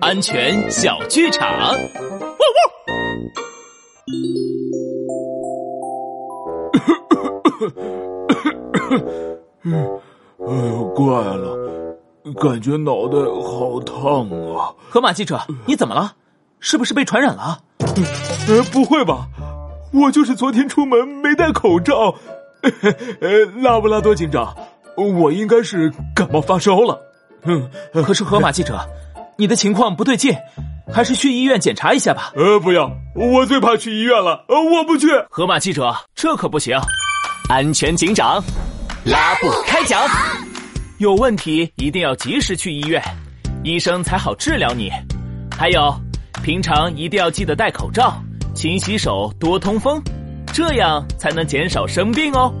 安全小剧场。汪汪！哎呦，怪了，感觉脑袋好烫啊！河马记者，你怎么了？是不是被传染了？呃，不会吧，我就是昨天出门没戴口罩。呃，拉布拉多警长，我应该是感冒发烧了。嗯，可是河马记者，你的情况不对劲，还是去医院检查一下吧。呃，不要，我最怕去医院了。呃，我不去。河马记者，这可不行。安全警长。拉布开讲，有问题一定要及时去医院，医生才好治疗你。还有，平常一定要记得戴口罩、勤洗手、多通风，这样才能减少生病哦。